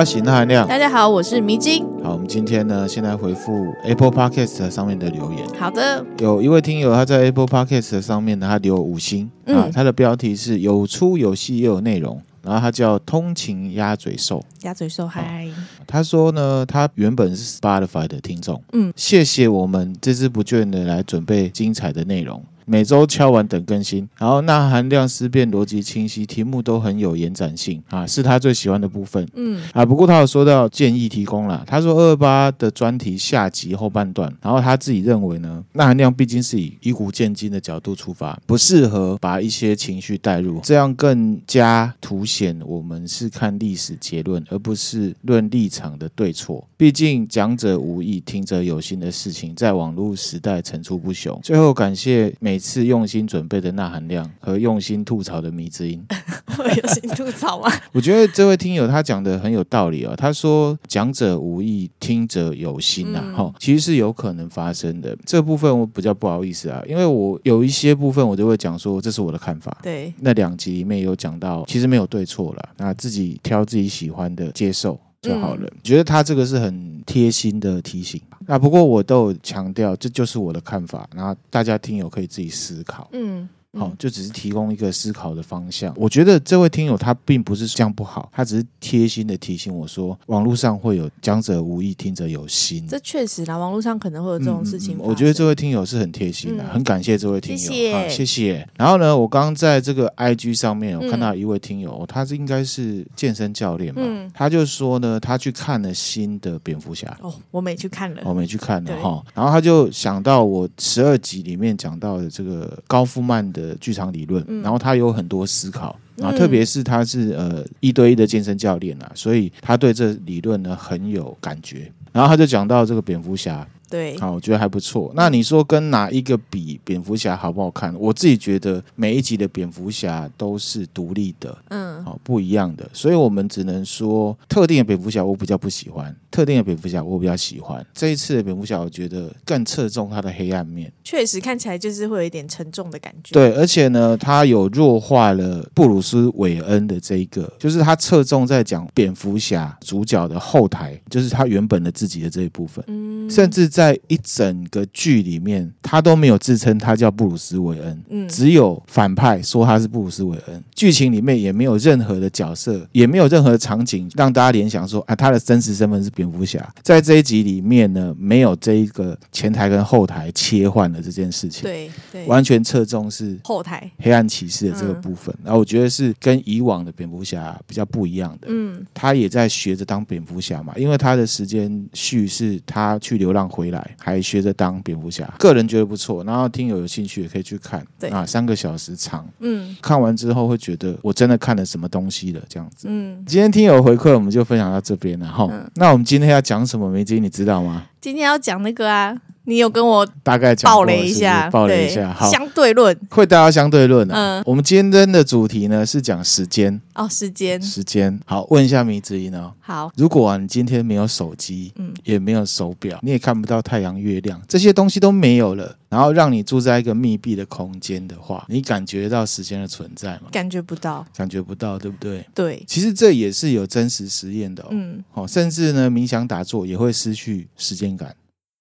大家好，我是那含量。大家好，我是迷津。好，我们今天呢，先来回复 Apple Podcast 上面的留言。好的，有一位听友他在 Apple Podcast 上面呢，他留五星、嗯、啊，他的标题是有出有戏又有内容，然后他叫通勤鸭嘴兽。鸭嘴兽，嗨。他说呢，他原本是 Spotify 的听众，嗯，谢谢我们孜孜不倦的来准备精彩的内容。每周敲完等更新，然后那含量思辨逻辑清晰，题目都很有延展性啊，是他最喜欢的部分。嗯啊，不过他有说到建议提供了，他说二二八的专题下集后半段，然后他自己认为呢，那含量毕竟是以以古鉴今的角度出发，不适合把一些情绪带入，这样更加凸显我们是看历史结论，而不是论立场的对错。毕竟讲者无意，听者有心的事情，在网络时代层出不穷。最后感谢每次用心准备的钠含量和用心吐槽的迷之音，我有心吐槽吗？我觉得这位听友他讲的很有道理哦。他说讲者无意，听者有心呐，哈、嗯，其实是有可能发生的。这部分我比较不好意思啊，因为我有一些部分我都会讲说这是我的看法。对，那两集里面有讲到，其实没有对错了，那自己挑自己喜欢的接受就好了。嗯、觉得他这个是很贴心的提醒。啊，不过我都有强调，这就是我的看法，然后大家听友可以自己思考。嗯。好、哦，就只是提供一个思考的方向。我觉得这位听友他并不是这样不好，他只是贴心的提醒我说，网络上会有讲者无意，听者有心。这确实啦，网络上可能会有这种事情、嗯。我觉得这位听友是很贴心的，嗯、很感谢这位听友，谢谢。好，谢谢。然后呢，我刚刚在这个 IG 上面，我看到一位听友，嗯、他是应该是健身教练嘛，嗯、他就说呢，他去看了新的蝙蝠侠。哦，我没去看了，我没去看了哈。然后他就想到我十二集里面讲到的这个高夫曼的。的剧场理论，然后他有很多思考，然后特别是他是呃一对一的健身教练啊，所以他对这理论呢很有感觉。然后他就讲到这个蝙蝠侠。对，好，我觉得还不错。那你说跟哪一个比蝙蝠侠好不好看？我自己觉得每一集的蝙蝠侠都是独立的，嗯，好，不一样的。所以我们只能说特定的蝙蝠侠我比较不喜欢，特定的蝙蝠侠我比较喜欢。这一次的蝙蝠侠，我觉得更侧重他的黑暗面，确实看起来就是会有一点沉重的感觉。对，而且呢，他有弱化了布鲁斯韦恩的这一个，就是他侧重在讲蝙蝠侠主角的后台，就是他原本的自己的这一部分，嗯，甚至在。在一整个剧里面，他都没有自称他叫布鲁斯韦恩，嗯，只有反派说他是布鲁斯韦恩。剧情里面也没有任何的角色，也没有任何场景让大家联想说啊，他的真实身份是蝙蝠侠。在这一集里面呢，没有这一个前台跟后台切换的这件事情，对对，完全侧重是后台黑暗骑士的这个部分。然后我觉得是跟以往的蝙蝠侠比较不一样的，嗯，他也在学着当蝙蝠侠嘛，因为他的时间序是他去流浪回来。还学着当蝙蝠侠，个人觉得不错。然后听友有兴趣也可以去看，对啊，三个小时长，嗯，看完之后会觉得我真的看了什么东西了，这样子。嗯，今天听友回馈我们就分享到这边了哈。嗯、那我们今天要讲什么？梅姐，你知道吗？今天要讲那个啊。你有跟我大概讲了一下，报了一下，好，相对论会带到相对论啊。嗯，我们今天的主题呢是讲时间哦，时间，时间。好，问一下米子怡呢。好，如果啊你今天没有手机，嗯，也没有手表，你也看不到太阳、月亮，这些东西都没有了，然后让你住在一个密闭的空间的话，你感觉到时间的存在吗？感觉不到，感觉不到，对不对？对。其实这也是有真实实验的哦。嗯，好，甚至呢冥想打坐也会失去时间感。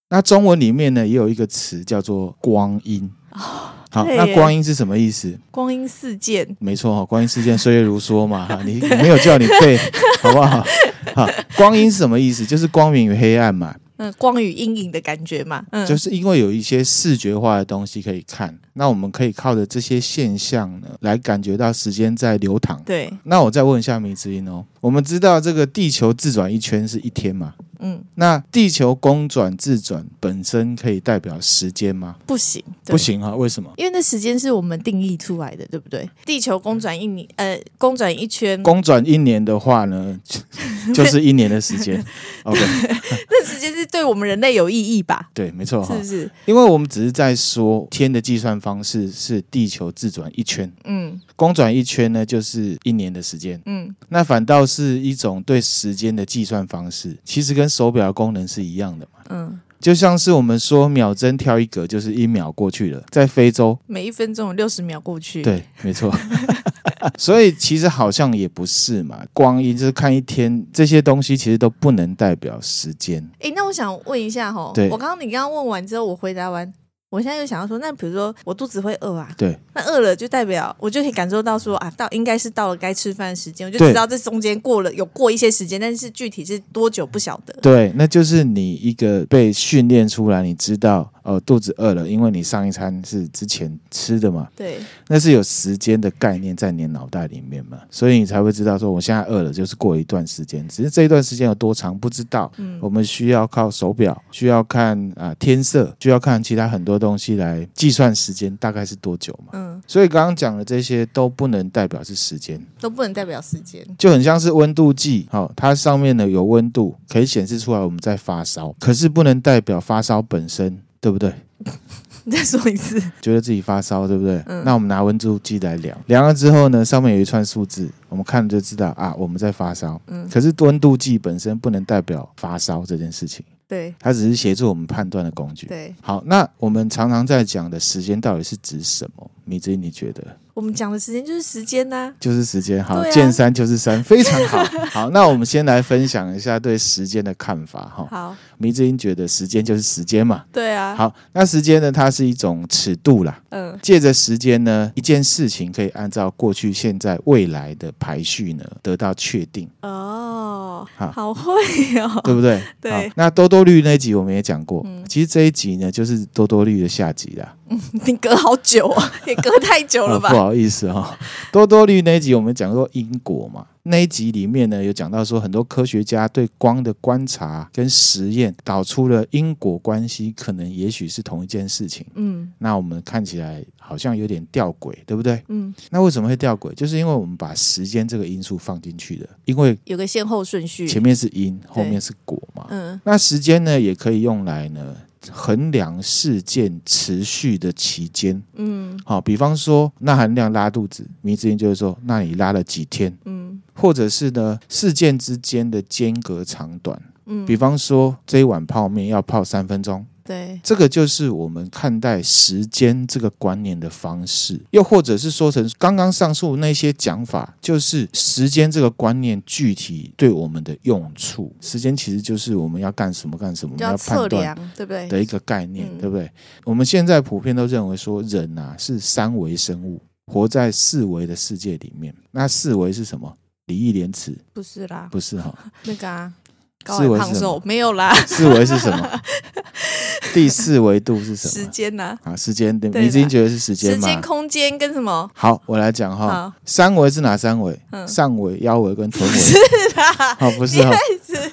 那中文里面呢，也有一个词叫做光阴。哦、好，那光阴是什么意思？光阴似箭，没错哈，光阴似箭，岁月如梭嘛。哈，你没有叫你背，好不好？好，光阴是什么意思？就是光明与黑暗嘛。嗯，光与阴影的感觉嘛，嗯，就是因为有一些视觉化的东西可以看，那我们可以靠着这些现象呢，来感觉到时间在流淌。对，那我再问一下迷之音哦，我们知道这个地球自转一圈是一天嘛？嗯，那地球公转自转本身可以代表时间吗？不行，不行啊，为什么？因为那时间是我们定义出来的，对不对？地球公转一年，呃，公转一圈，公转一年的话呢，就是一年的时间。OK，那时间是对我们人类有意义吧？对，没错，是不是？因为我们只是在说天的计算方式是地球自转一圈，嗯，公转一圈呢就是一年的时间，嗯，那反倒是一种对时间的计算方式，其实跟手表的功能是一样的嘛，嗯，就像是我们说秒针跳一格就是一秒过去了，在非洲每一分钟有六十秒过去，对，没错，所以其实好像也不是嘛，光阴就是看一天，这些东西其实都不能代表时间。哎，那我想问一下哈，对我刚刚你刚刚问完之后，我回答完。我现在又想要说，那比如说我肚子会饿啊，对，那饿了就代表我就可以感受到说啊，到应该是到了该吃饭的时间，我就知道这中间过了有过一些时间，但是具体是多久不晓得。对，那就是你一个被训练出来，你知道哦，肚子饿了，因为你上一餐是之前吃的嘛，对，那是有时间的概念在你脑袋里面嘛，所以你才会知道说我现在饿了，就是过一段时间，只是这一段时间有多长不知道。嗯，我们需要靠手表，需要看啊、呃、天色，需要看其他很多东西来计算时间大概是多久嘛？嗯，所以刚刚讲的这些都不能代表是时间，都不能代表时间，就很像是温度计，好、哦，它上面呢有温度可以显示出来我们在发烧，可是不能代表发烧本身，对不对？你 再说一次，觉得自己发烧，对不对？嗯，那我们拿温度计来量，量了之后呢，上面有一串数字，我们看了就知道啊，我们在发烧。嗯，可是温度计本身不能代表发烧这件事情。对，它只是协助我们判断的工具。对，好，那我们常常在讲的时间到底是指什么？米之音，你觉得？我们讲的时间就是时间呐、啊，就是时间。好，啊、见山就是山，非常好。好，那我们先来分享一下对时间的看法哈。好，米之音觉得时间就是时间嘛。对啊。好，那时间呢？它是一种尺度啦。嗯。借着时间呢，一件事情可以按照过去、现在、未来的排序呢，得到确定。哦，好，好会哦，对不对？对。那多多绿那一集我们也讲过，嗯、其实这一集呢，就是多多绿的下集啦。嗯，你隔好久啊，也隔太久了吧？哦、不好意思哈、哦，多多绿那一集我们讲过因果嘛，那一集里面呢有讲到说，很多科学家对光的观察跟实验导出了因果关系，可能也许是同一件事情。嗯，那我们看起来好像有点吊诡，对不对？嗯，那为什么会吊诡？就是因为我们把时间这个因素放进去的，因为有个先后顺序，前面是因，后面是果嘛。嗯，那时间呢也可以用来呢。衡量事件持续的期间，嗯，好，比方说，那含量拉肚子，迷之音就是说，那你拉了几天，嗯，或者是呢，事件之间的间隔长短，嗯，比方说，这一碗泡面要泡三分钟。对，这个就是我们看待时间这个观念的方式，又或者是说成刚刚上述那些讲法，就是时间这个观念具体对我们的用处。时间其实就是我们要干什么干什么，我们要判断，对不对？的一个概念，对不对？我们现在普遍都认为说，人啊是三维生物，活在四维的世界里面。那四维是什么？礼义廉耻？不是啦，不是哈，那个啊。四维是什么？没有啦。四维是什么？第四维度是什么？时间呐。啊，时间对，你自己觉得是时间吗？时间、空间跟什么？好，我来讲哈。三维是哪三维？上维、腰围跟臀围。是啦。好，不是哈。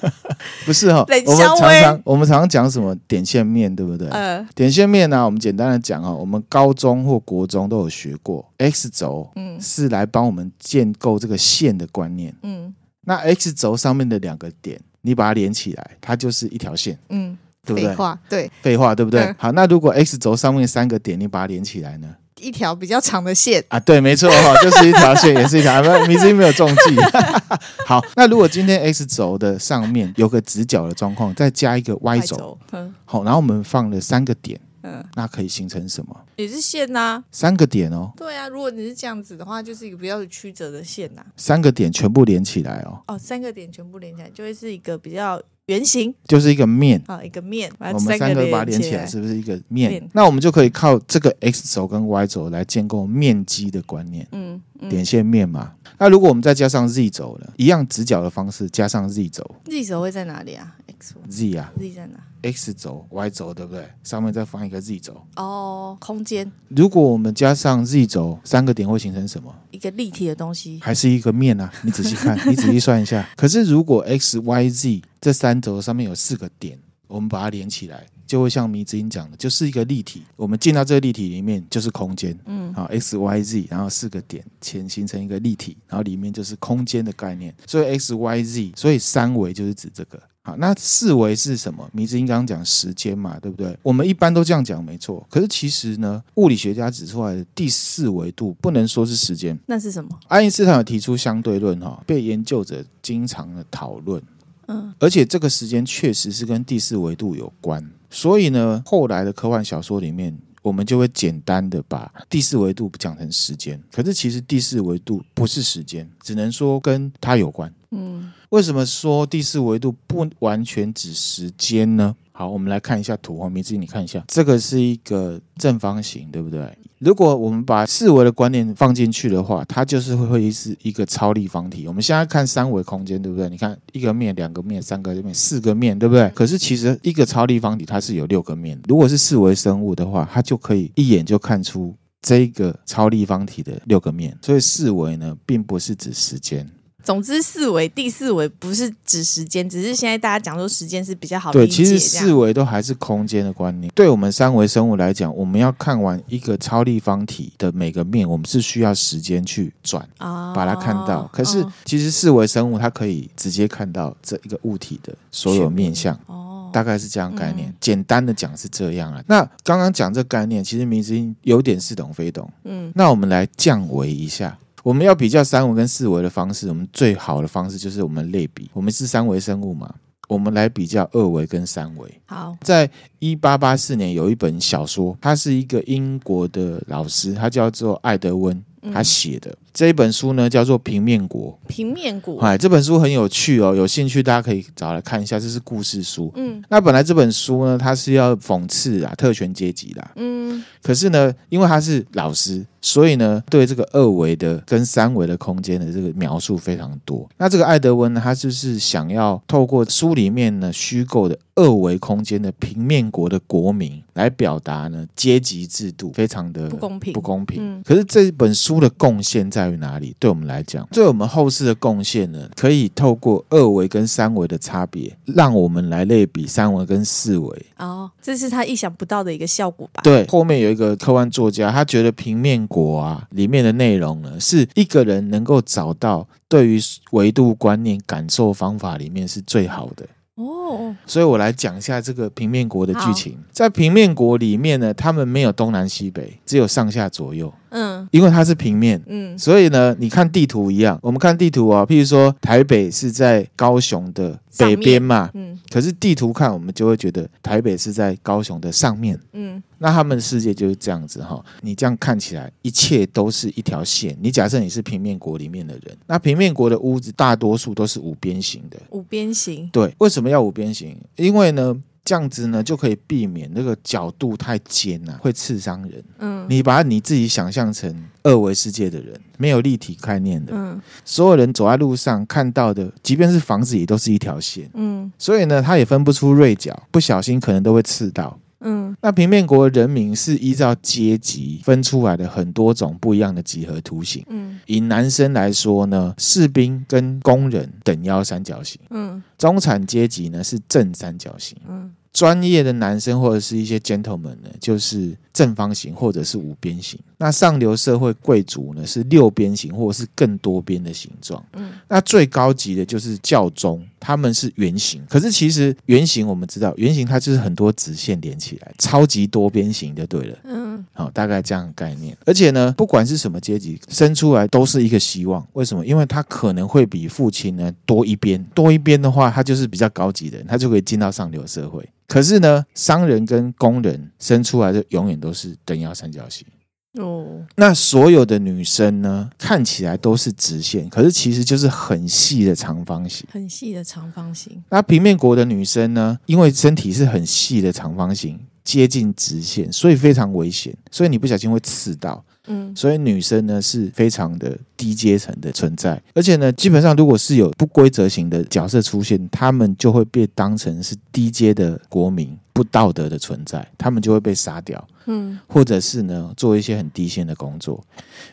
不是哈。我们常常我们常常讲什么点线面，对不对？嗯。点线面呢，我们简单的讲哈，我们高中或国中都有学过。X 轴，嗯，是来帮我们建构这个线的观念。嗯。那 X 轴上面的两个点。你把它连起来，它就是一条线，嗯，对不对？废话，对，废话，对不对？嗯、好，那如果 X 轴上面三个点，你把它连起来呢？一条比较长的线啊，对，没错哈，就是一条线，也是一条。没，明星没有中计。好，那如果今天 X 轴的上面有个直角的状况，再加一个 Y 轴，嗯，好，然后我们放了三个点。嗯，那可以形成什么？也是线呐、啊，三个点哦。对啊，如果你是这样子的话，就是一个比较曲折的线呐、啊。三个点全部连起来哦。哦，三个点全部连起来，就会是一个比较圆形，就是一个面啊、哦，一个面。我们三个把它连起来，是不是一个面？面那我们就可以靠这个 X 轴跟 Y 轴来建构面积的观念。嗯，嗯点线面嘛。那如果我们再加上 Z 轴呢？一样直角的方式加上 Z 轴。Z 轴会在哪里啊？X Z 啊，Z 在哪 x 轴、y 轴，对不对？上面再放一个 z 轴。哦，空间。如果我们加上 z 轴，三个点会形成什么？一个立体的东西，还是一个面啊？你仔细看，你仔细算一下。可是如果 x、y、z 这三轴上面有四个点，我们把它连起来。就会像迷之音讲的，就是一个立体。我们进到这个立体里面，就是空间。嗯，好，x y z，然后四个点前形成一个立体，然后里面就是空间的概念。所以 x y z，所以三维就是指这个。好，那四维是什么？迷之音刚刚讲时间嘛，对不对？我们一般都这样讲，没错。可是其实呢，物理学家指出来的第四维度不能说是时间，那是什么？爱因斯坦有提出相对论，哈，被研究者经常的讨论。嗯，而且这个时间确实是跟第四维度有关。所以呢，后来的科幻小说里面，我们就会简单的把第四维度讲成时间。可是其实第四维度不是时间，只能说跟它有关。嗯，为什么说第四维度不完全指时间呢？好，我们来看一下图，名字你看一下，这个是一个正方形，对不对？如果我们把四维的观念放进去的话，它就是会会是一个超立方体。我们现在看三维空间，对不对？你看一个面、两个面、三个面、四个面，对不对？可是其实一个超立方体它是有六个面。如果是四维生物的话，它就可以一眼就看出这个超立方体的六个面。所以四维呢，并不是指时间。总之，四维第四维不是指时间，只是现在大家讲说时间是比较好理解。对，其实四维都还是空间的观念。对我们三维生物来讲，我们要看完一个超立方体的每个面，我们是需要时间去转，哦，把它看到。可是其实四维生物它可以直接看到这一个物体的所有面相。哦，大概是这样概念。嗯，简单的讲是这样啊。那刚刚讲这概念，其实明之音有点似懂非懂。嗯，那我们来降维一下。我们要比较三维跟四维的方式，我们最好的方式就是我们类比。我们是三维生物嘛，我们来比较二维跟三维。好，在一八八四年有一本小说，他是一个英国的老师，他叫做艾德温。他写的这一本书呢，叫做《平面国》。平面国，哎，这本书很有趣哦，有兴趣大家可以找来看一下。这是故事书。嗯，那本来这本书呢，它是要讽刺啊特权阶级啦。嗯，可是呢，因为他是老师，所以呢，对这个二维的跟三维的空间的这个描述非常多。那这个爱德温呢，他就是想要透过书里面呢虚构的二维空间的平面国的国民来表达呢阶级制度非常的不公平。不公平。嗯，可是这本书。的贡献在于哪里？对我们来讲，对我们后世的贡献呢，可以透过二维跟三维的差别，让我们来类比三维跟四维。哦，这是他意想不到的一个效果吧？对，后面有一个科幻作家，他觉得平面国啊里面的内容呢，是一个人能够找到对于维度观念感受方法里面是最好的。哦，所以我来讲一下这个平面国的剧情。在平面国里面呢，他们没有东南西北，只有上下左右。嗯，因为它是平面，嗯，所以呢，你看地图一样，我们看地图啊，譬如说台北是在高雄的北边嘛，嗯，可是地图看我们就会觉得台北是在高雄的上面，嗯，那他们的世界就是这样子哈，你这样看起来一切都是一条线。你假设你是平面国里面的人，那平面国的屋子大多数都是五边形的，五边形，对，为什么要五边形？因为呢。这样子呢，就可以避免那个角度太尖呐、啊，会刺伤人。嗯，你把你自己想象成二维世界的人，没有立体概念的。嗯，所有人走在路上看到的，即便是房子，也都是一条线。嗯，所以呢，他也分不出锐角，不小心可能都会刺到。嗯，那平面国的人民是依照阶级分出来的很多种不一样的几何图形。嗯，以男生来说呢，士兵跟工人等腰三角形。嗯，中产阶级呢是正三角形。嗯。专业的男生或者是一些 gentleman 呢，就是正方形或者是五边形。那上流社会贵族呢，是六边形或者是更多边的形状。嗯，那最高级的就是教宗，他们是圆形。可是其实圆形我们知道，圆形它就是很多直线连起来，超级多边形就对了。嗯，好，大概这样的概念。而且呢，不管是什么阶级，生出来都是一个希望。为什么？因为他可能会比父亲呢多一边，多一边的话，他就是比较高级的人，他就可以进到上流社会。可是呢，商人跟工人生出来就永远都是等腰三角形哦。那所有的女生呢，看起来都是直线，可是其实就是很细的长方形，很细的长方形。那平面国的女生呢，因为身体是很细的长方形，接近直线，所以非常危险，所以你不小心会刺到。嗯，所以女生呢是非常的低阶层的存在，而且呢，基本上如果是有不规则型的角色出现，他们就会被当成是低阶的国民。不道德的存在，他们就会被杀掉，嗯，或者是呢，做一些很低线的工作。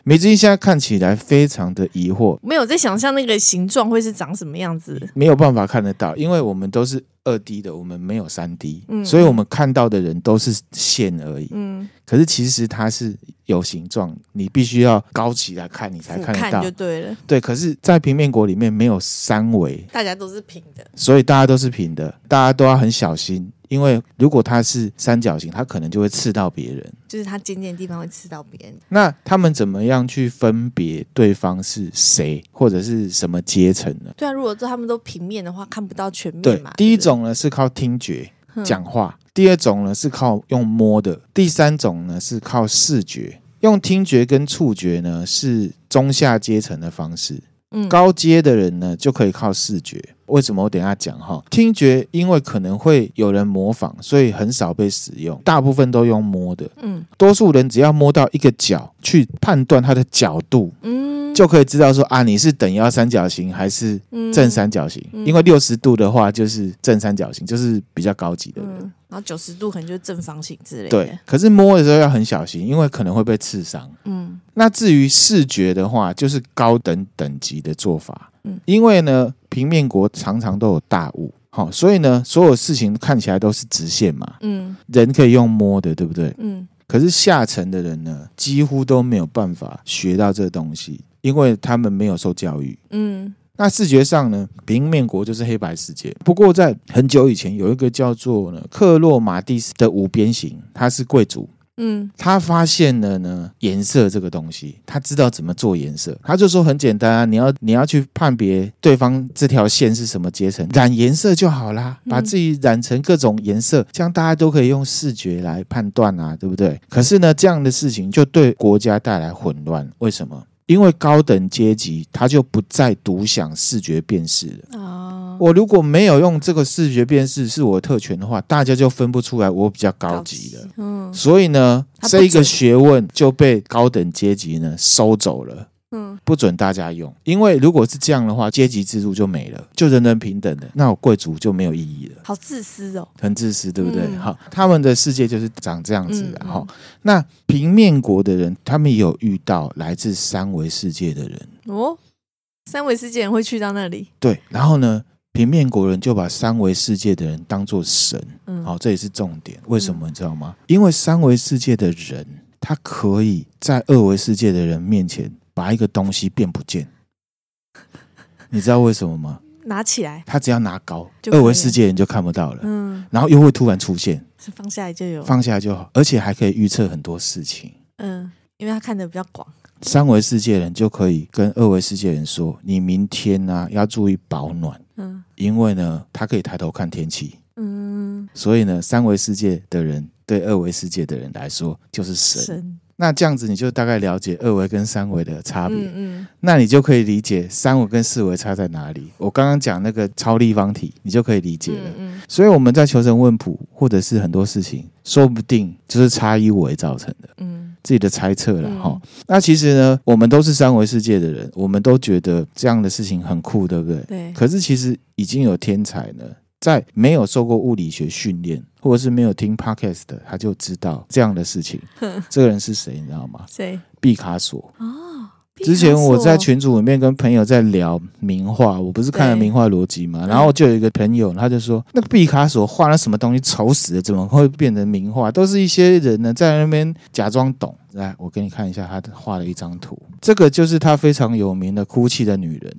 梅子英现在看起来非常的疑惑，没有在想象那个形状会是长什么样子，没有办法看得到，因为我们都是二 D 的，我们没有三 D，嗯，所以我们看到的人都是线而已，嗯，可是其实它是有形状，你必须要高起来看，你才看得到，看就对了，对。可是，在平面国里面没有三维，大家都是平的，所以大家都是平的，大家都要很小心。因为如果它是三角形，它可能就会刺到别人，就是它尖尖的地方会刺到别人。那他们怎么样去分别对方是谁或者是什么阶层呢？对啊，如果说他们都平面的话，看不到全面嘛。对，第一种呢是靠听觉讲话，嗯，第二种呢是靠用摸的，第三种呢是靠视觉。用听觉跟触觉呢是中下阶层的方式。高阶的人呢，就可以靠视觉。为什么？我等一下讲哈。听觉因为可能会有人模仿，所以很少被使用，大部分都用摸的。嗯，多数人只要摸到一个角，去判断它的角度，嗯，就可以知道说啊，你是等腰三角形还是正三角形。因为六十度的话就是正三角形，就是比较高级的人。然后九十度可能就是正方形之类的。对，可是摸的时候要很小心，因为可能会被刺伤。嗯，那至于视觉的话，就是高等等级的做法。嗯，因为呢，平面国常常都有大雾，好，所以呢，所有事情看起来都是直线嘛。嗯，人可以用摸的，对不对？嗯，可是下层的人呢，几乎都没有办法学到这东西，因为他们没有受教育。嗯。那视觉上呢，平面国就是黑白世界。不过在很久以前，有一个叫做呢克洛马蒂斯的五边形，他是贵族。嗯，他发现了呢颜色这个东西，他知道怎么做颜色。他就说很简单啊，你要你要去判别对方这条线是什么阶层，染颜色就好啦，把自己染成各种颜色，这样大家都可以用视觉来判断啊，对不对？可是呢，这样的事情就对国家带来混乱。为什么？因为高等阶级，他就不再独享视觉辨识了。哦，我如果没有用这个视觉辨识是我的特权的话，大家就分不出来我比较高级了。嗯，所以呢，这一个学问就被高等阶级呢收走了。嗯，不准大家用，因为如果是这样的话，阶级制度就没了，就人人平等的，那我贵族就没有意义了。好自私哦，很自私，对不对？好、嗯，他们的世界就是长这样子的。哈、嗯嗯，那平面国的人，他们也有遇到来自三维世界的人哦。三维世界人会去到那里？对，然后呢，平面国人就把三维世界的人当做神。嗯，好，这也是重点。为什么你知道吗？因为三维世界的人，他可以在二维世界的人面前。把一个东西变不见，你知道为什么吗？拿起来，他只要拿高，二维世界人就看不到了。嗯，然后又会突然出现，是放下来就有，放下来就好，而且还可以预测很多事情。嗯，因为他看得比较广。三维世界人就可以跟二维世界人说：“你明天呢、啊、要注意保暖。”嗯，因为呢，他可以抬头看天气。嗯，所以呢，三维世界的人对二维世界的人来说就是神。神那这样子你就大概了解二维跟三维的差别，嗯嗯，那你就可以理解三维跟四维差在哪里。我刚刚讲那个超立方体，你就可以理解了。嗯嗯，所以我们在求神问卜或者是很多事情，说不定就是差一维造成的。嗯，自己的猜测了哈。那其实呢，我们都是三维世界的人，我们都觉得这样的事情很酷，对不对？对。可是其实已经有天才呢。在没有受过物理学训练，或者是没有听 podcast 的，他就知道这样的事情。这个人是谁，你知道吗？谁？毕卡索。哦，之前我在群组里面跟朋友在聊名画，我不是看了名画逻辑嘛，然后就有一个朋友，他就说：“那个毕卡索画了什么东西，丑死了，怎么会变成名画？都是一些人呢在那边假装懂。”来，我给你看一下他画的一张图，这个就是他非常有名的哭泣的女人。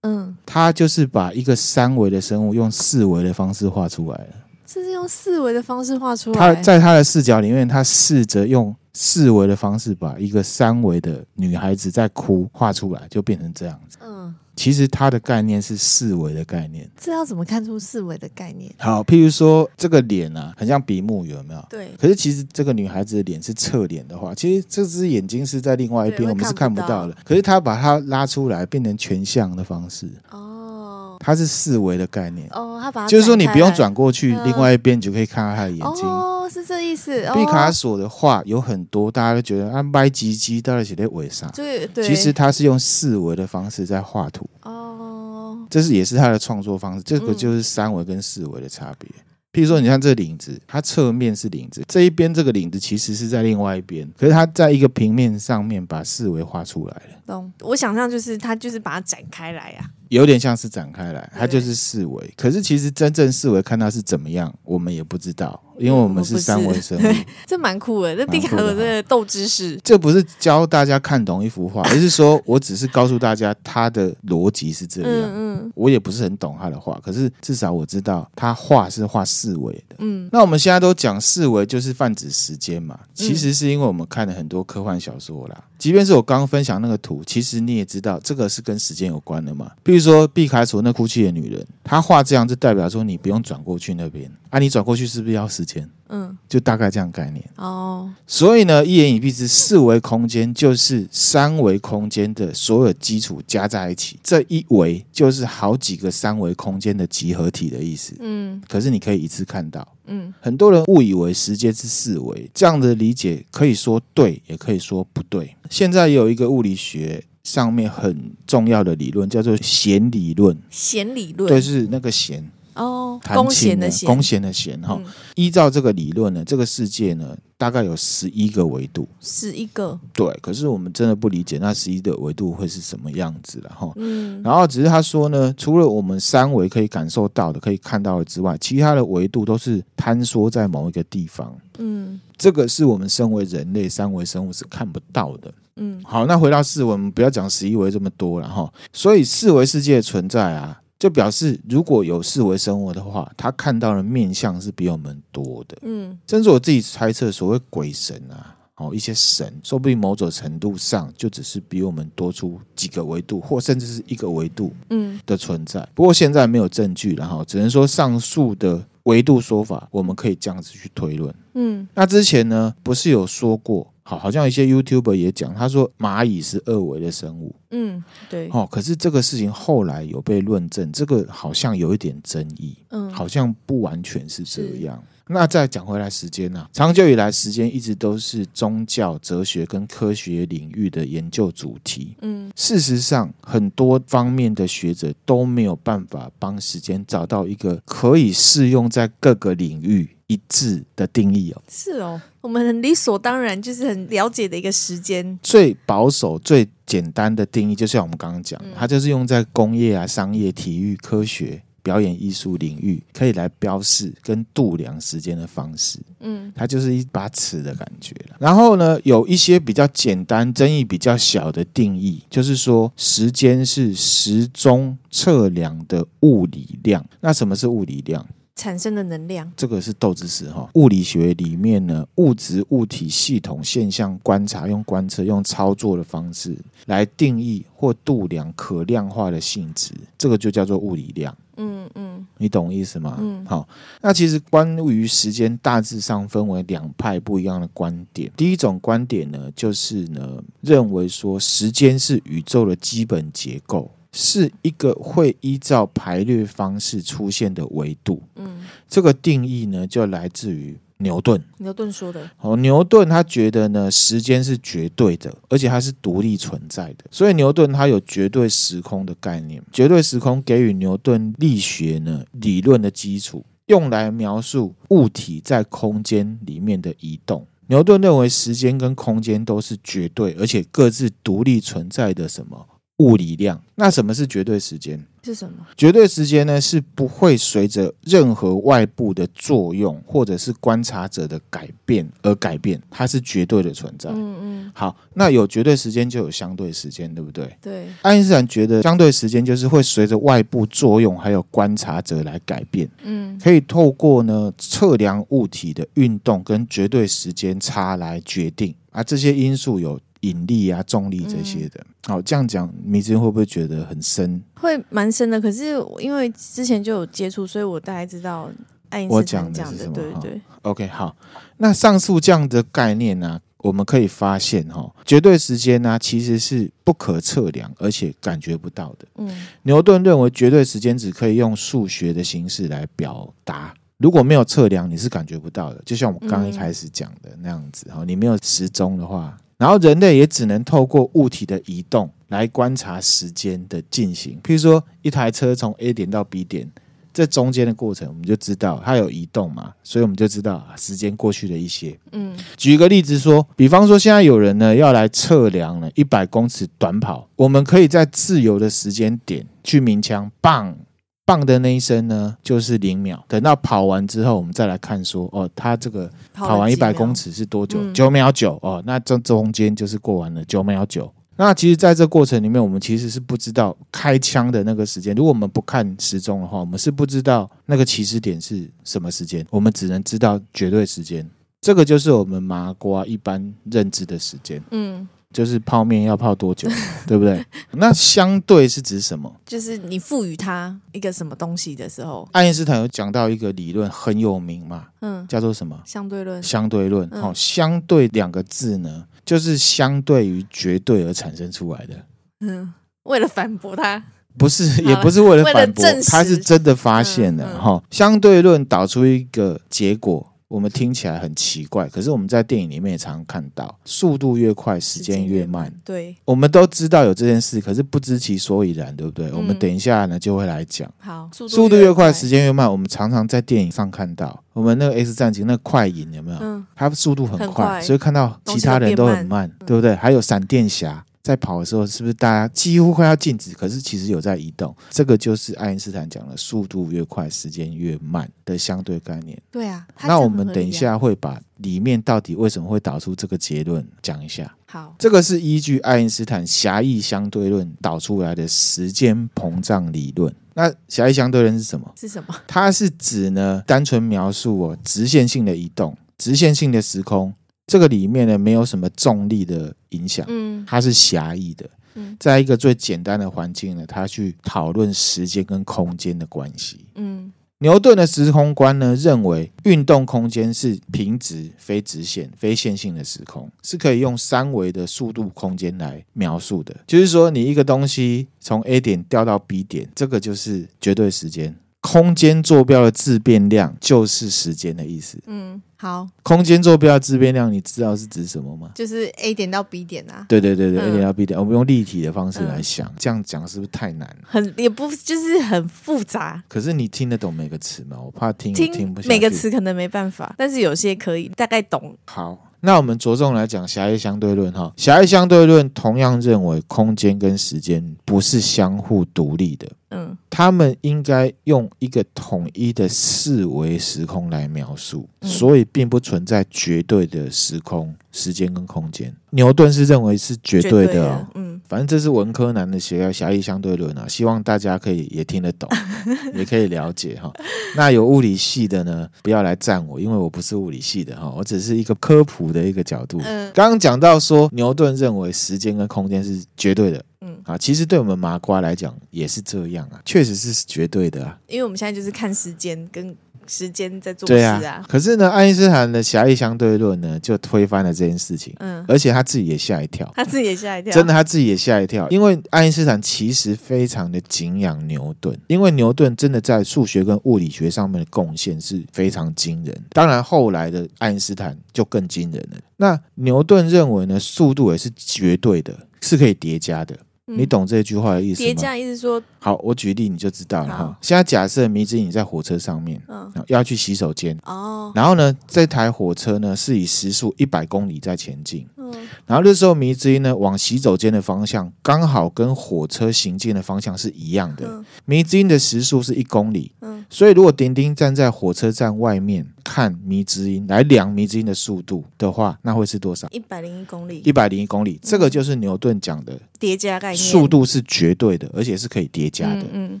嗯，他就是把一个三维的生物用四维的方式画出来了。这是用四维的方式画出来。他在他的视角里面，他试着用四维的方式把一个三维的女孩子在哭画出来，就变成这样子。嗯。其实它的概念是四维的概念，这要怎么看出四维的概念？好，譬如说这个脸啊，很像比目鱼，有没有？对。可是其实这个女孩子的脸是侧脸的话，其实这只眼睛是在另外一边，我们是看不到的。可是她把它拉出来，变成全像的方式。哦。它是四维的概念。哦，它把它就是说你不用转过去，另外一边你就可以看到她的眼睛。哦。哦，是这意思。毕卡索的画有很多，大家都觉得啊，歪唧唧，到底是在为啥？对对。其实他是用四维的方式在画图。哦。这是也是他的创作方式，这个就是三维跟四维的差别。嗯譬如说，你看这个领子，它侧面是领子，这一边这个领子其实是在另外一边，可是它在一个平面上面把四维画出来了。懂？我想象就是它就是把它展开来呀、啊。有点像是展开来，它就是四维。可是其实真正四维看它是怎么样，我们也不知道，因为我们是三维生物。这蛮酷的，这毕卡索这个斗知识。这不是教大家看懂一幅画，而是说我只是告诉大家它的逻辑是这样。嗯嗯。我也不是很懂他的画，可是至少我知道他画是画四维的。嗯。那我们现在都讲四维就是泛指时间嘛，其实是因为我们看了很多科幻小说啦。即便是我刚刚分享那个图，其实你也知道这个是跟时间有关的嘛。比如说毕卡索那哭泣的女人，她画这样就代表说你不用转过去那边啊，你转过去是不是要时间？嗯，就大概这样概念哦。所以呢，一言以蔽之，四维空间就是三维空间的所有基础加在一起，这一维就是好几个三维空间的集合体的意思。嗯，可是你可以一次看到。嗯，很多人误以为时间是四维，这样的理解可以说对，也可以说不对。现在有一个物理学上面很重要的理论，叫做弦理论。弦理论，对，是那个弦。哦，弓弦的弦，弓弦的弦哈。依照这个理论呢，这个世界呢，大概有十一个维度。十一个，对。可是我们真的不理解那十一个维度会是什么样子了哈。嗯。然后只是他说呢，除了我们三维可以感受到的、可以看到的之外，其他的维度都是坍缩在某一个地方。嗯。这个是我们身为人类三维生物是看不到的。嗯。好，那回到四维，我们不要讲十一维这么多了哈。所以四维世界的存在啊。就表示，如果有四维生物的话，他看到的面相是比我们多的。嗯，甚至我自己猜测，所谓鬼神啊，哦，一些神，说不定某种程度上就只是比我们多出几个维度，或甚至是一个维度，嗯的存在。嗯、不过现在没有证据，然后只能说上述的维度说法，我们可以这样子去推论。嗯，那之前呢，不是有说过？好，好像一些 YouTuber 也讲，他说蚂蚁是二维的生物。嗯，对。哦，可是这个事情后来有被论证，这个好像有一点争议。嗯，好像不完全是这样。那再讲回来，时间呢、啊？长久以来，时间一直都是宗教、哲学跟科学领域的研究主题。嗯，事实上，很多方面的学者都没有办法帮时间找到一个可以适用在各个领域一致的定义哦。是哦，我们很理所当然就是很了解的一个时间。最保守、最简单的定义，就像我们刚刚讲，它就是用在工业啊、商业、体育、科学。表演艺术领域可以来标示跟度量时间的方式，嗯，它就是一把尺的感觉。然后呢，有一些比较简单、争议比较小的定义，就是说时间是时钟测量的物理量。那什么是物理量？产生的能量，这个是豆知识哈。物理学里面呢，物质、物体、系统、现象观察，用观测、用操作的方式来定义或度量可量化的性质，这个就叫做物理量。嗯嗯，你懂意思吗？嗯，好。那其实关于时间，大致上分为两派不一样的观点。第一种观点呢，就是呢，认为说时间是宇宙的基本结构。是一个会依照排列方式出现的维度。嗯，这个定义呢，就来自于牛顿。牛顿说的。哦，牛顿他觉得呢，时间是绝对的，而且它是独立存在的。所以牛顿他有绝对时空的概念。绝对时空给予牛顿力学呢理论的基础，用来描述物体在空间里面的移动。牛顿认为时间跟空间都是绝对，而且各自独立存在的什么？物理量，那什么是绝对时间？是什么？绝对时间呢，是不会随着任何外部的作用或者是观察者的改变而改变，它是绝对的存在。嗯嗯。好，那有绝对时间就有相对时间，对不对？对。爱因斯坦觉得相对时间就是会随着外部作用还有观察者来改变。嗯。可以透过呢测量物体的运动跟绝对时间差来决定，而这些因素有。引力啊，重力这些的，嗯哦，这样讲，迷之会不会觉得很深？会蛮深的。可是因为之前就有接触，所以我大概知道爱因斯坦讲的，讲的对对对。OK，好，那上述这样的概念呢、啊，我们可以发现哈、哦，绝对时间呢、啊、其实是不可测量，而且感觉不到的。嗯，牛顿认为绝对时间只可以用数学的形式来表达。如果没有测量，你是感觉不到的。就像我刚刚一开始讲的那样子哈，你没有时钟的话，然后人类也只能透过物体的移动来观察时间的进行。譬如说，一台车从 A 点到 B 点。这中间的过程，我们就知道它有移动嘛，所以我们就知道时间过去了一些。嗯，举一个例子说，比方说现在有人呢要来测量了一百公尺短跑，我们可以在自由的时间点去鸣枪，棒棒的那一声呢就是零秒。等到跑完之后，我们再来看说，哦，他这个跑完一百公尺是多久？九秒九哦，那这中间就是过完了九秒九。那其实，在这过程里面，我们其实是不知道开枪的那个时间。如果我们不看时钟的话，我们是不知道那个起始点是什么时间。我们只能知道绝对时间，这个就是我们麻瓜一般认知的时间。嗯，就是泡面要泡多久，对不对？那相对是指什么？就是你赋予它一个什么东西的时候。爱因斯坦有讲到一个理论很有名嘛，嗯，叫做什么？相对论。相对论。好，相对两个字呢？就是相对于绝对而产生出来的，嗯，为了反驳他，不是，也不是为了反驳，他是真的发现了哈。相对论导出一个结果，我们听起来很奇怪，可是我们在电影里面也常常看到，速度越快，时间越慢。对，我们都知道有这件事，可是不知其所以然，对不对？我们等一下呢就会来讲。好，速度越快，时间越慢，我们常常在电影上看到。我们那个 X 战警那个快影有没有？嗯，它速度很快，很快，所以看到其他人都很慢，对不对？还有闪电侠在跑的时候，是不是大家几乎快要静止？可是其实有在移动。这个就是爱因斯坦讲的“速度越快，时间越慢”的相对概念。对啊，那我们等一下会把里面到底为什么会导出这个结论讲一下。好，这个是依据爱因斯坦狭义相对论导出来的时间膨胀理论。那狭义相对论是什么？是什么？它是指呢，单纯描述哦，直线性的移动，直线性的时空，这个里面呢，没有什么重力的影响，嗯，它是狭义的，嗯，在一个最简单的环境呢，它去讨论时间跟空间的关系，嗯。牛顿的时空观呢，认为运动空间是平直、非直线、非线性的时空，是可以用三维的速度空间来描述的。就是说，你一个东西从 A 点掉到 B 点，这个就是绝对时间。空间坐标的自变量就是时间的意思。嗯，好。空间坐标的自变量，你知道是指什么吗？就是 A 点到 B 点啊。对对对对、嗯、A 点到 B 点，我们用立体的方式来想，嗯、这样讲是不是太难了？很也不就是很复杂。可是你听得懂每个词吗？我怕听听，听不。每个词可能没办法，但是有些可以大概懂。好。那我们着重来讲狭义相对论哈，狭义相对论同样认为空间跟时间不是相互独立的，嗯，他们应该用一个统一的四维时空来描述，所以并不存在绝对的时空、时间跟空间。牛顿是认为是绝对的哦，嗯，反正这是文科男的写的狭义相对论啊，希望大家可以也听得懂，也可以了解哈。那有物理系的呢，不要来赞我，因为我不是物理系的哈，我只是一个科普的一个角度。嗯，刚刚讲到说牛顿认为时间跟空间是绝对的，嗯啊，其实对我们麻瓜来讲也是这样啊，确实是绝对的啊，因为我们现在就是看时间跟。时间在做事啊，啊，可是呢，爱因斯坦的狭义相对论呢，就推翻了这件事情。嗯，而且他自己也吓一跳，他自己也吓一跳，真的，他自己也吓一跳。因为爱因斯坦其实非常的敬仰牛顿，因为牛顿真的在数学跟物理学上面的贡献是非常惊人。当然，后来的爱因斯坦就更惊人了。那牛顿认为呢，速度也是绝对的，是可以叠加的。你懂这句话的意思吗？叠加意思说，好，我举例你就知道了哈。现在假设迷之音你在火车上面，嗯，要去洗手间哦。然后呢，这台火车呢是以时速一百公里在前进，嗯。然后这时候迷之音呢往洗手间的方向刚好跟火车行进的方向是一样的。迷之音的时速是一公里，嗯。所以如果丁丁站在火车站外面看迷之音来量迷之音的速度的话，那会是多少？一百零一公里。一百零一公里，这个就是牛顿讲的叠加概念。速度是绝对的，而且是可以叠加的。嗯，嗯，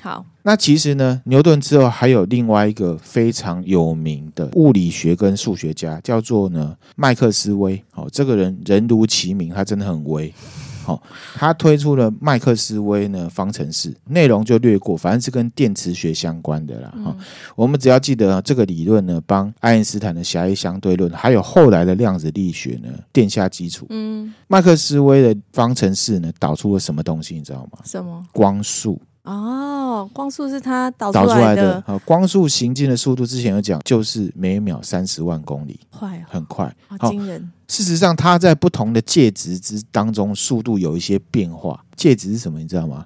好。那其实呢，牛顿之后还有另外一个非常有名的物理学跟数学家，叫做呢麦克斯威。好，这个人人如其名，他真的很威。好，他推出了麦克斯威呢方程式，内容就略过，反正是跟电磁学相关的啦。哈，我们只要记得这个理论呢，帮爱因斯坦的狭义相对论，还有后来的量子力学呢奠下基础。嗯，麦克斯威的方程式呢导出了什么东西，你知道吗？什么？光速。哦，光速是它导导出来的。的好，光速行进的速度之前有讲，就是每秒三十万公里，快、哦，很快，好好惊人。事实上，它在不同的介质之当中，速度有一些变化。介质是什么？你知道吗？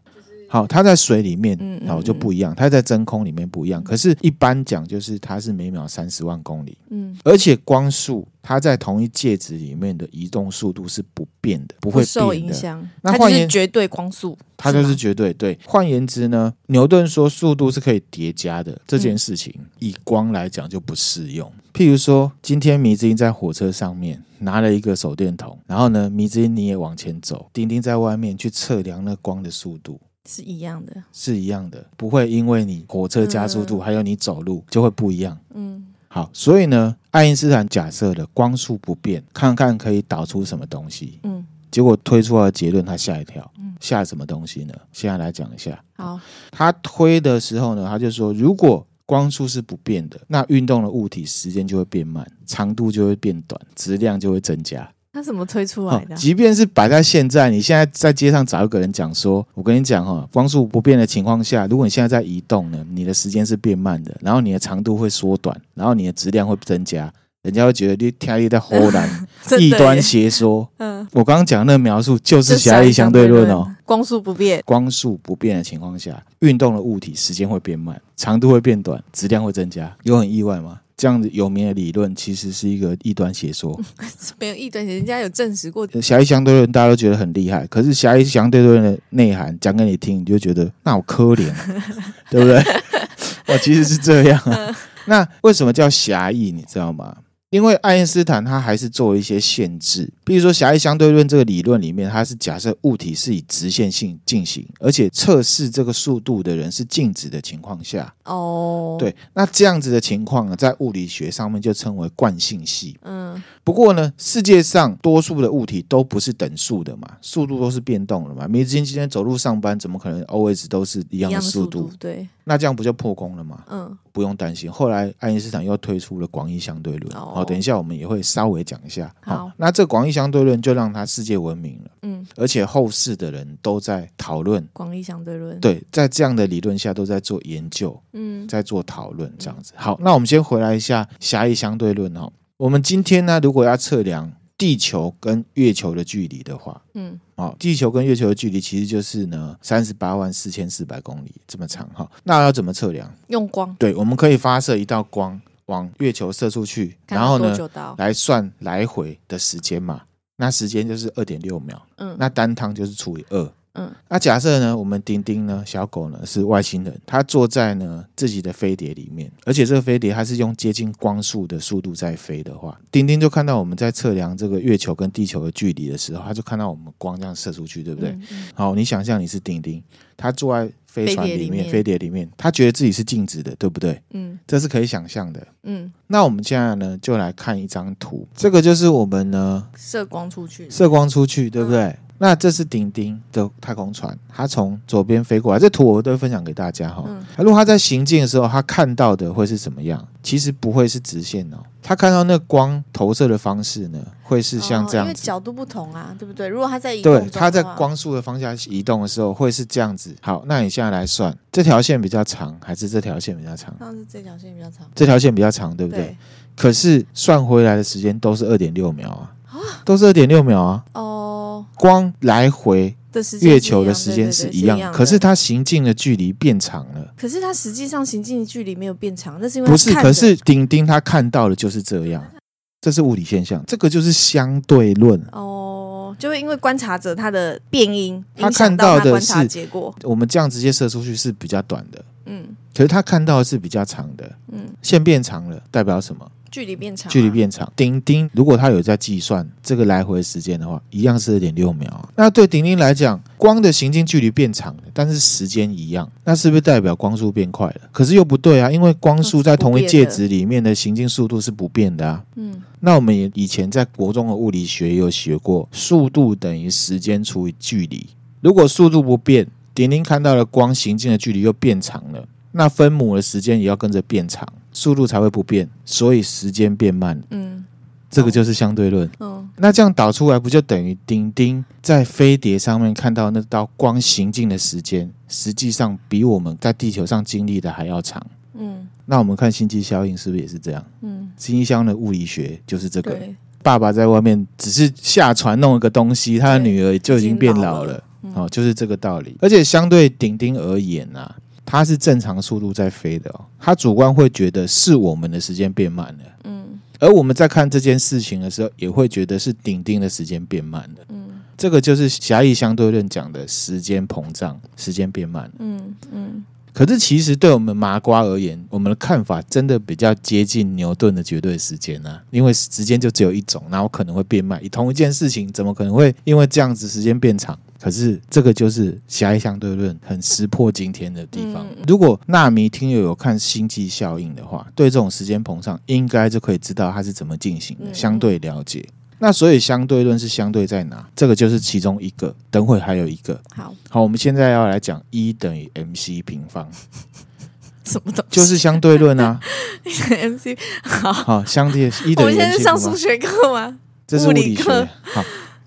好，它在水里面，好就不一样；它在真空里面不一样。可是，一般讲就是它是每秒三十万公里，嗯，而且光速它在同一介质里面的移动速度是不变的，不会受。影响。它就是那换言绝对光速，它就是绝对对。换言之呢，牛顿说速度是可以叠加的这件事情，嗯以光来讲就不适用。譬如说，今天迷之音在火车上面拿了一个手电筒，然后呢，迷之音你也往前走，丁丁在外面去测量那光的速度。是一样的。是一样的，不会因为你火车加速度，嗯还有你走路就会不一样。嗯，好，所以呢，爱因斯坦假设的光速不变，看看可以导出什么东西。嗯，结果推出来的结论，他吓一跳嗯。吓什么东西呢？现在来讲一下。好，他推的时候呢，他就说，如果光速是不变的，那运动的物体时间就会变慢，长度就会变短，质量就会增加。它怎么推出来的啊？即便是摆在现在，你现在在街上找一个人讲说，我跟你讲哈，光速不变的情况下，如果你现在在移动呢，你的时间是变慢的，然后你的长度会缩短，然后你的质量会增加，人家会觉得你天力在忽然 异端邪说。嗯，我刚刚讲的那个描述就是狭义相对论哦。，光速不变。光速不变的情况下，运动的物体时间会变慢，长度会变短，质量会增加，有很意外吗？这样子有名的理论其实是一个异端邪说。没有异端，人家有证实过。狭义相对论大家都觉得很厉害，可是狭义相对论的内涵讲给你听，你就觉得那好可怜，对不对？哦，其实是这样啊。那为什么叫狭义？你知道吗？因为爱因斯坦他还是做一些限制，比如说狭义相对论这个理论里面，它是假设物体是以直线性进行，而且测试这个速度的人是静止的情况下，哦，，对，那这样子的情况呢，在物理学上面就称为惯性系。嗯，不过呢，世界上多数的物体都不是等速的嘛，速度都是变动的嘛。梅子英今天走路上班，怎么可能 always 都是一样的速度？对，那这样不就破功了吗？嗯，不用担心。后来爱因斯坦又推出了广义相对论。哦好，等一下我们也会稍微讲一下。好那这广义相对论就让它世界闻名了，嗯，而且后世的人都在讨论。广义相对论，，对，在这样的理论下都在做研究，嗯，在做讨论，这样子。好，那我们先回来一下狭义相对论哦。我们今天呢，如果要测量地球跟月球的距离的话，嗯，哦，地球跟月球的距离其实就是呢三十八万四千四百公里这么长哈。那要怎么测量？用光，对，我们可以发射一道光往月球射出去，然后呢？来算来回的时间嘛。那时间就是二点六秒，嗯，那单趟就是除以二。嗯，那假设呢，我们丁丁呢，小狗呢是外星人，它坐在呢自己的飞碟里面，而且这个飞碟它是用接近光速的速度在飞的话，丁丁就看到我们在测量这个月球跟地球的距离的时候，它就看到我们光这样射出去，对不对？嗯嗯好，你想象你是丁丁，他坐在飞船里面，飞飞碟里面，他觉得自己是静止的，对不对？嗯这是可以想象的。嗯，那我们现在呢，就来看一张图，这个就是我们呢射光出去，射光出去，对不对？那这是丁丁的太空船，它从左边飞过来，这图我都会分享给大家哈。嗯如果它在行进的时候，它看到的会是什么样？其实不会是直线哦，它看到那光投射的方式呢，会是像这哦因为。角度不同啊，对不对？如果它在移动对，它在光速的方向移动的时候会是这样子。好，那你现在来算，这条线比较长还是这条线比较长？上次这条线比较长，这条线比较长，对不对？对，可是算回来的时间都是二点六秒啊，都是二点六秒啊。哦光来回的月球的时间是一样，可是它行进的距离变长了。可是它实际上行进的距离没有变长，那是因为不是，可是丁丁他看到的就是这样，这是物理现象，这个就是相对论。哦，就会因为观察者他的变音，他看到的是结果，我们这样直接射出去是比较短的，嗯。可是他看到的是比较长的，嗯，线变长了，代表什么？距离变长啊，距离变长。丁丁如果他有在计算这个来回时间的话，一样是二点六秒啊。那对丁丁来讲，光的行进距离变长了，但是时间一样，那是不是代表光速变快了？可是又不对啊，因为光速在同一介质里面的行进速度是不变的啊。嗯那我们也以前在国中的物理学也有学过，速度等于时间除以距离。如果速度不变，丁丁看到的光行进的距离又变长了，那分母的时间也要跟着变长，速度才会不变，所以时间变慢。嗯，这个就是相对论。嗯，那这样导出来，不就等于丁丁在飞碟上面看到那道光行进的时间，实际上比我们在地球上经历的还要长？嗯，那我们看星际效应是不是也是这样？嗯，星际效应的物理学就是这个。爸爸在外面只是下船弄一个东西，他的女儿就已经变老了。哦，就是这个道理。而且相对丁丁而言啊，它是正常速度在飞的哦。他主观会觉得是我们的时间变慢了。嗯，而我们在看这件事情的时候，也会觉得是丁丁的时间变慢了。嗯，这个就是狭义相对论讲的时间膨胀，时间变慢了。嗯嗯。可是其实对我们麻瓜而言，我们的看法真的比较接近牛顿的绝对时间啊，因为时间就只有一种，然后可能会变慢。以同一件事情，怎么可能会因为这样子时间变长？可是这个就是狭义相对论很石破惊天的地方。如果纳米听友有看《星际效应》的话，对这种时间膨胀，应该就可以知道它是怎么进行的，相对了解。那所以相对论是相对在哪？这个就是其中一个。等会还有一个。好，好，我们现在要来讲 E 等于 MC 平方，什么东西？就是相对论啊。MC 好，好，相对 E 等于。我们现在是上数学课吗？这是物理课。好，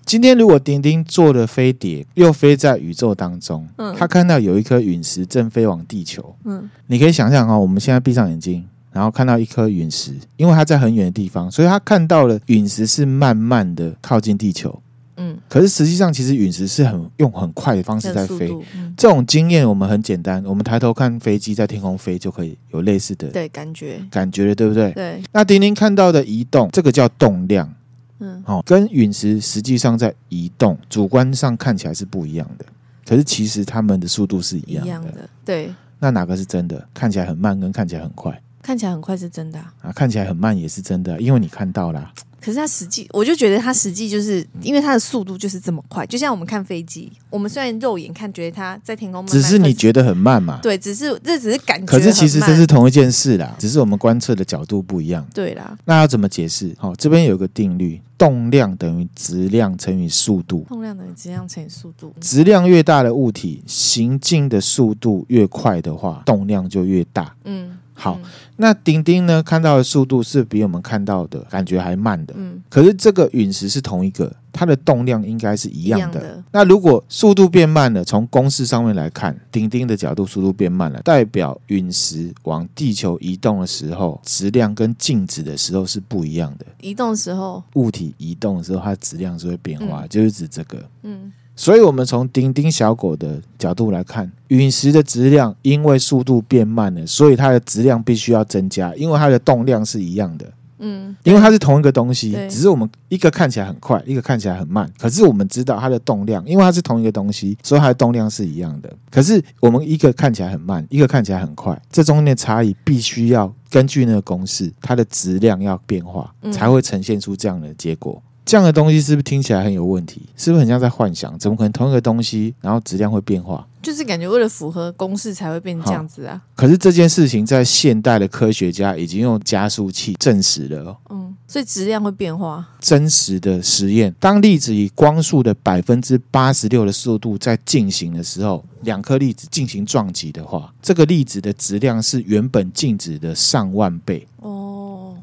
今天如果丁丁坐了飞碟，又飞在宇宙当中，嗯，他看到有一颗陨石正飞往地球，嗯，你可以想象啊，我们现在闭上眼睛。然后看到一颗陨石，因为它在很远的地方，所以他看到了陨石是慢慢的靠近地球。嗯，可是实际上其实陨石是很用很快的方式在飞。嗯、这种经验我们很简单，我们抬头看飞机在天空飞就可以有类似的对感觉感觉了，对不对？对。那丁丁看到的移动，这个叫动量。嗯，好、哦，跟陨石实际上在移动，主观上看起来是不一样的，可是其实它们的速度是一样的。一样的。对。那哪个是真的？看起来很慢，跟看起来很快。看起来很快是真的啊，啊，看起来很慢也是真的，因为你看到了。可是它实际，我就觉得它实际就是因为它的速度就是这么快，就像我们看飞机，我们虽然肉眼看觉得它在天空慢慢，只是你觉得很慢嘛？对，只是这只是感觉。可是其实这是同一件事啦，只是我们观测的角度不一样。对啦，那要怎么解释？好，这边有个定律，动量等于质量乘以速度。动量等于质量乘以速度。质量越大的物体，行进的速度越快的话，动量就越大。嗯。好，嗯、那丁丁呢？看到的速度是比我们看到的感觉还慢的。嗯，可是这个陨石是同一个，它的动量应该是一样的。那如果速度变慢了，从公式上面来看，丁丁的角度速度变慢了，代表陨石往地球移动的时候，质量跟静止的时候是不一样的。移动时候，物体移动的时候，它质量是会变化，嗯、就是指这个。嗯。所以，我们从丁丁小狗的角度来看，陨石的质量因为速度变慢了，所以它的质量必须要增加，因为它的动量是一样的。嗯，因为它是同一个东西，只是我们一个看起来很快，一个看起来很慢。可是我们知道它的动量，因为它是同一个东西，所以它的动量是一样的。可是我们一个看起来很慢，一个看起来很快，这中间的差异必须要根据那个公式，它的质量要变化，才会呈现出这样的结果。这样的东西是不是听起来很有问题？是不是很像在幻想？怎么可能同一个东西，然后质量会变化？就是感觉为了符合公式才会变这样子啊。可是这件事情在现代的科学家已经用加速器证实了。嗯，所以质量会变化。真实的实验，当粒子以光速的百分之八十六的速度在进行的时候，两颗粒子进行撞击的话，这个粒子的质量是原本静止的上万倍。哦。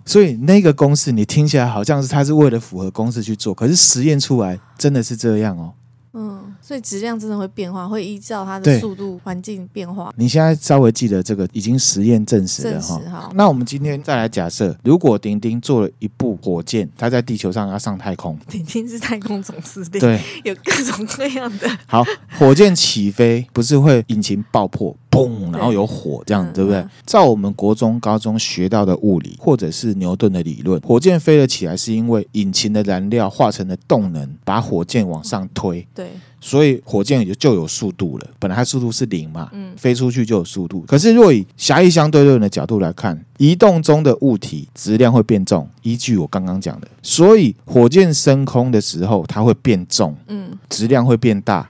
所以那个公式你听起来好像是它是为了符合公式去做，可是实验出来真的是这样哦。嗯，所以质量真的会变化，会依照它的速度、环境变化。你现在稍微记得这个已经实验证实了哈。好，那我们今天再来假设，如果丁丁做了一部火箭，它在地球上要上太空。丁丁是太空总司令，对，有各种各样的。好，火箭起飞不是会引擎爆破？砰！然后有火，这样对，对不对？嗯、照我们国中、高中学到的物理，或者是牛顿的理论，火箭飞了起来是因为引擎的燃料化成了动能，把火箭往上推。对，所以火箭也就有速度了。本来它速度是零嘛，嗯，飞出去就有速度。可是若以狭义相对论的角度来看，移动中的物体质量会变重，依据我刚刚讲的，所以火箭升空的时候它会变重，嗯，质量会变大。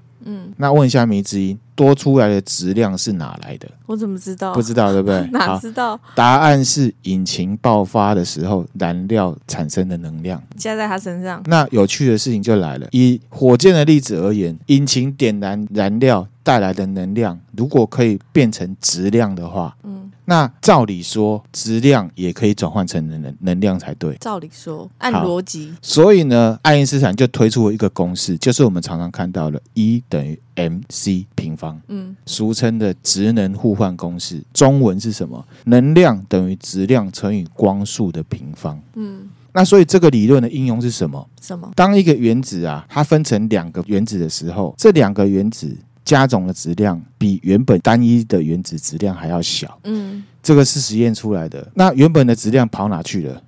嗯，那问一下迷之音，多出来的质量是哪来的？我怎么知道？不知道对不对？哪知道？答案是引擎爆发的时候燃料产生的能量加在它身上。那有趣的事情就来了，以火箭的例子而言，引擎点燃燃料带来的能量，如果可以变成质量的话，嗯，那照理说，质量也可以转换成能能能量才对。照理说，按逻辑。所以呢，爱因斯坦就推出了一个公式，就是我们常常看到的 E 等于 mc 平方，嗯，俗称的质能互换公式。中文是什么？能量等于质量乘以光速的平方，嗯。那所以这个理论的应用是什么？什么？当一个原子啊，它分成两个原子的时候，这两个原子加总的质量比原本单一的原子质量还要小。嗯，这个是实验出来的。那原本的质量跑哪去了？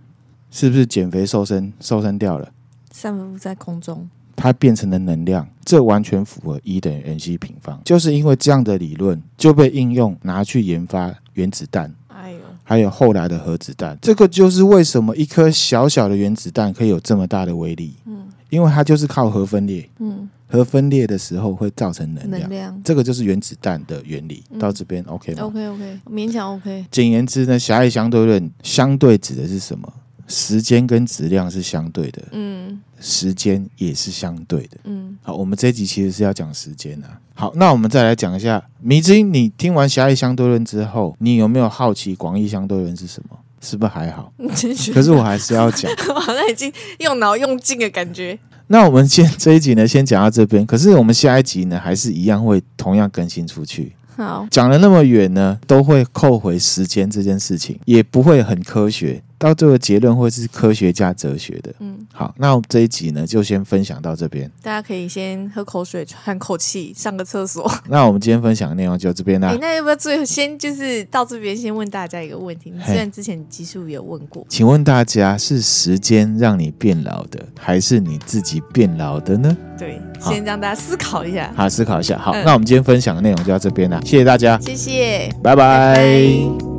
是不是减肥瘦身瘦身掉了？散布在空中，它变成了能量。这完全符合一等于 n c 平方。就是因为这样的理论就被应用拿去研发原子弹。哎呦还有后来的核子弹，这个就是为什么一颗小小的原子弹可以有这么大的威力。嗯，因为它就是靠核分裂。嗯，核分裂的时候会造成能量。能量，这个就是原子弹的原理。嗯，到这边 OK 吗？OK OK，勉强 OK。简言之呢，狭义相对论相对指的是什么？时间跟质量是相对的。嗯。时间也是相对的。嗯，好，我们这一集其实是要讲时间啊。好，那我们再来讲一下迷之音。你听完狭义相对论之后，你有没有好奇广义相对论是什么？是不是还好？可是我还是要讲，我好像已经用脑用尽的感觉。那我们先这一集呢，先讲到这边。可是我们下一集呢，还是一样会同样更新出去。好，讲了那么远呢，都会扣回时间这件事情，也不会很科学。到最后结论会是科学家哲学的。嗯，好，那我们这一集呢就先分享到这边。大家可以先喝口水、喘口气、上个厕所。那我们今天分享的内容就到这边啦。那要不要最后先就是到这边先问大家一个问题？你虽然之前集数有问过，请问大家是时间让你变老的，还是你自己变老的呢？对，先让大家思考一下。好，思考一下。好，嗯、那我们今天分享的内容就到这边啦，谢谢大家，谢谢，拜拜。拜拜。